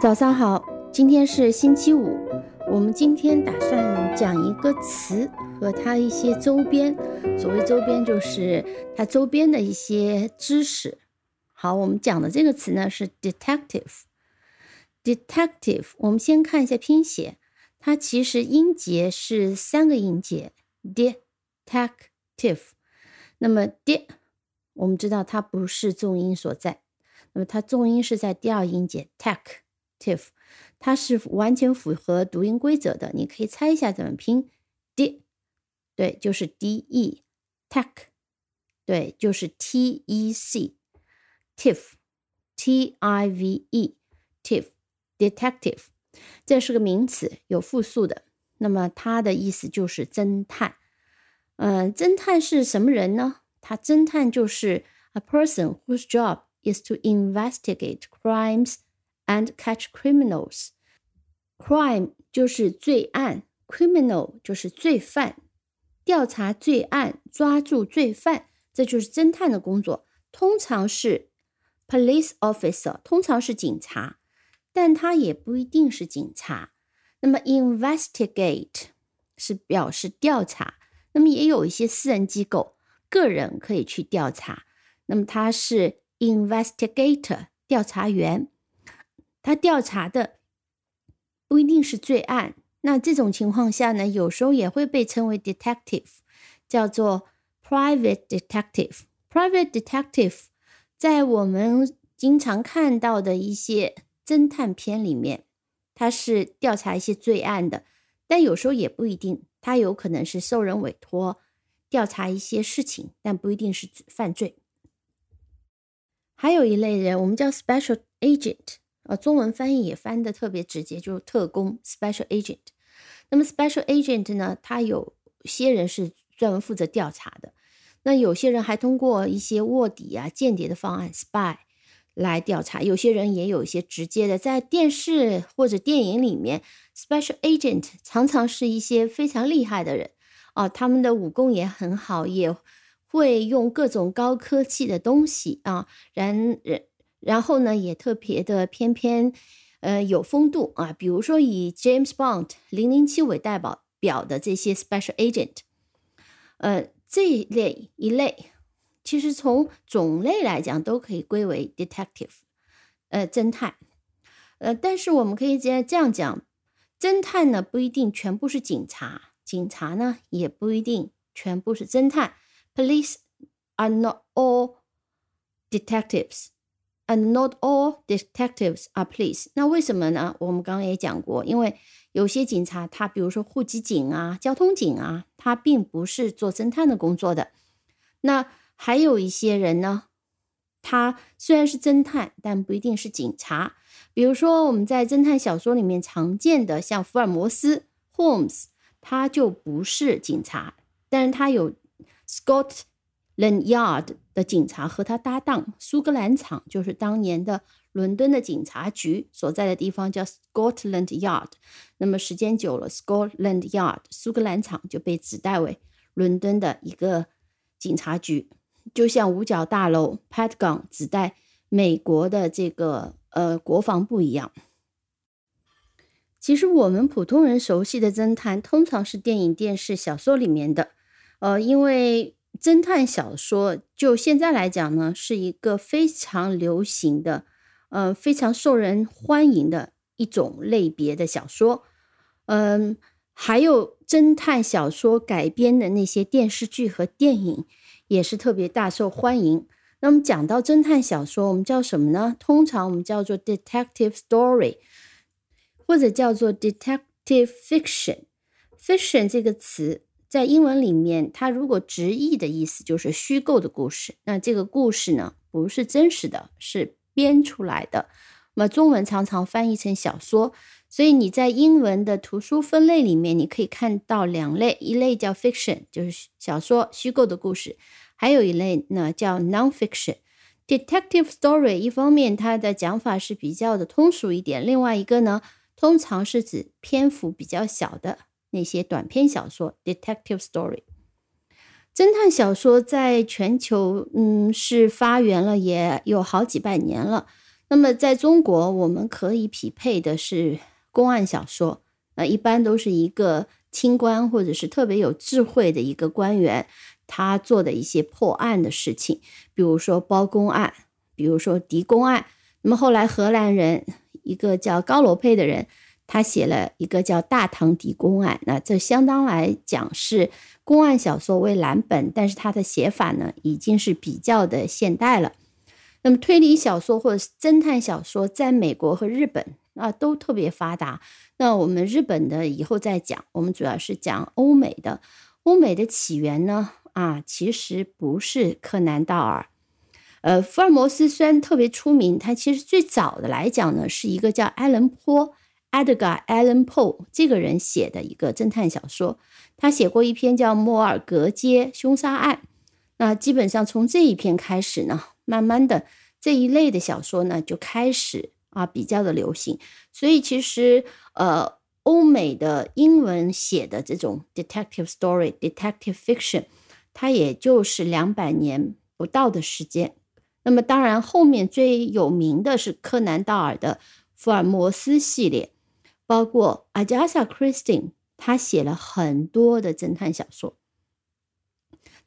早上好，今天是星期五。我们今天打算讲一个词和它一些周边。所谓周边，就是它周边的一些知识。好，我们讲的这个词呢是 detective。detective，我们先看一下拼写，它其实音节是三个音节，detective。那么 d，我们知道它不是重音所在，那么它重音是在第二音节 tech。tive，它是完全符合读音规则的。你可以猜一下怎么拼？d，对，就是 d e，tech，对，就是 t e c，tif，t i v e，tif，detective，这是个名词，有复数的。那么它的意思就是侦探。嗯，侦探是什么人呢？他侦探就是 a person whose job is to investigate crimes。 and catch criminals. Crime 就是罪案，criminal 就是罪犯，调查罪案，抓住罪犯，这就是侦探的工作。通常是 police officer，通常是警察，但他也不一定是警察。那么 investigate 是表示调查，那么也有一些私人机构、个人可以去调查，那么他是 investigator 调查员。他调查的不一定是罪案，那这种情况下呢，有时候也会被称为 detective，叫做 private detective。private detective 在我们经常看到的一些侦探片里面，他是调查一些罪案的，但有时候也不一定，他有可能是受人委托调查一些事情，但不一定是犯罪。还有一类人，我们叫 special agent。呃，中文翻译也翻的特别直接，就是特工 （special agent）。那么 special agent 呢，他有些人是专门负责调查的，那有些人还通过一些卧底啊、间谍的方案 （spy） 来调查。有些人也有一些直接的，在电视或者电影里面，special agent 常常是一些非常厉害的人啊，他们的武功也很好，也会用各种高科技的东西啊，然人。然后呢，也特别的偏偏，呃，有风度啊。比如说以 James Bond 零零七为代表表的这些 Special Agent，呃，这一类一类，其实从种类来讲都可以归为 Detective，呃，侦探。呃，但是我们可以这样这样讲，侦探呢不一定全部是警察，警察呢也不一定全部是侦探。Police are not all detectives. And not all detectives are police。那为什么呢？我们刚刚也讲过，因为有些警察，他比如说户籍警啊、交通警啊，他并不是做侦探的工作的。那还有一些人呢，他虽然是侦探，但不一定是警察。比如说我们在侦探小说里面常见的，像福尔摩斯 （Holmes），他就不是警察，但是他有 Scott。Land Yard 的警察和他搭档，苏格兰场就是当年的伦敦的警察局所在的地方，叫 Scotland Yard。那么时间久了，Scotland Yard 苏格兰场就被指代为伦敦的一个警察局，就像五角大楼 Pentagon 指代美国的这个呃国防部一样。其实我们普通人熟悉的侦探，通常是电影、电视、小说里面的，呃，因为。侦探小说就现在来讲呢，是一个非常流行的，呃，非常受人欢迎的一种类别的小说。嗯，还有侦探小说改编的那些电视剧和电影也是特别大受欢迎。那么讲到侦探小说，我们叫什么呢？通常我们叫做 detective story，或者叫做 detective fiction。fiction 这个词。在英文里面，它如果直译的意思就是虚构的故事。那这个故事呢，不是真实的，是编出来的。那么中文常常翻译成小说。所以你在英文的图书分类里面，你可以看到两类：一类叫 fiction，就是小说虚构的故事；还有一类呢叫 nonfiction。detective story 一方面它的讲法是比较的通俗一点，另外一个呢，通常是指篇幅比较小的。那些短篇小说，detective story，侦探小说在全球，嗯，是发源了也有好几百年了。那么在中国，我们可以匹配的是公案小说，那一般都是一个清官或者是特别有智慧的一个官员，他做的一些破案的事情，比如说包公案，比如说狄公案。那么后来荷兰人一个叫高罗佩的人，他写了一个叫《大唐狄公案》，那这相当来讲是公案小说为蓝本，但是他的写法呢已经是比较的现代了。那么推理小说或者是侦探小说，在美国和日本啊都特别发达。那我们日本的以后再讲，我们主要是讲欧美的。欧美的起源呢啊，其实不是柯南道尔。呃，福尔摩斯虽然特别出名，他其实最早的来讲呢，是一个叫埃伦坡 （Edgar Allan Poe） 这个人写的一个侦探小说。他写过一篇叫《莫尔格街凶杀案》。那基本上从这一篇开始呢，慢慢的这一类的小说呢就开始啊比较的流行。所以其实呃，欧美的英文写的这种 detective story、detective fiction，它也就是两百年不到的时间。那么，当然，后面最有名的是柯南道尔的福尔摩斯系列，包括阿加莎·克里斯汀，他写了很多的侦探小说。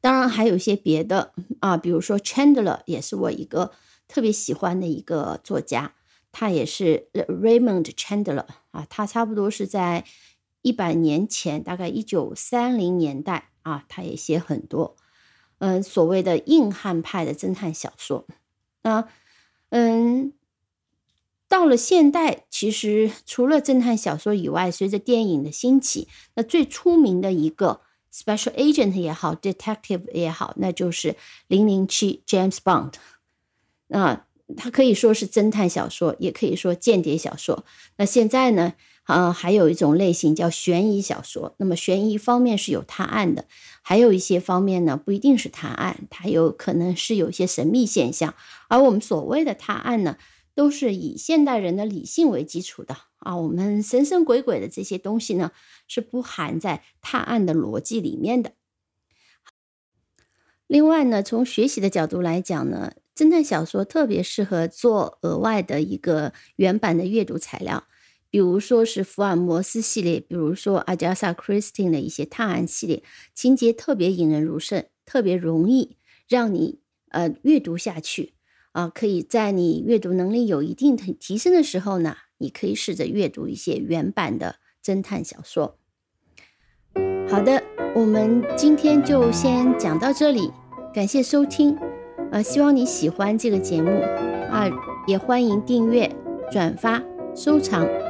当然，还有一些别的啊，比如说 Chandler 也是我一个特别喜欢的一个作家，他也是 Raymond Chandler 啊，他差不多是在一百年前，大概一九三零年代啊，他也写很多。嗯，所谓的硬汉派的侦探小说，啊，嗯，到了现代，其实除了侦探小说以外，随着电影的兴起，那最出名的一个 special agent 也好，detective 也好，那就是零零七 James Bond。那它可以说是侦探小说，也可以说间谍小说。那现在呢？啊，还有一种类型叫悬疑小说。那么悬疑方面是有探案的，还有一些方面呢不一定是探案，它有可能是有一些神秘现象。而我们所谓的探案呢，都是以现代人的理性为基础的啊。我们神神鬼鬼的这些东西呢，是不含在探案的逻辑里面的。另外呢，从学习的角度来讲呢，侦探小说特别适合做额外的一个原版的阅读材料。比如说是福尔摩斯系列，比如说阿加莎·克里斯汀的一些探案系列，情节特别引人入胜，特别容易让你呃阅读下去啊。可以在你阅读能力有一定的提升的时候呢，你可以试着阅读一些原版的侦探小说。好的，我们今天就先讲到这里，感谢收听，啊，希望你喜欢这个节目啊，也欢迎订阅、转发、收藏。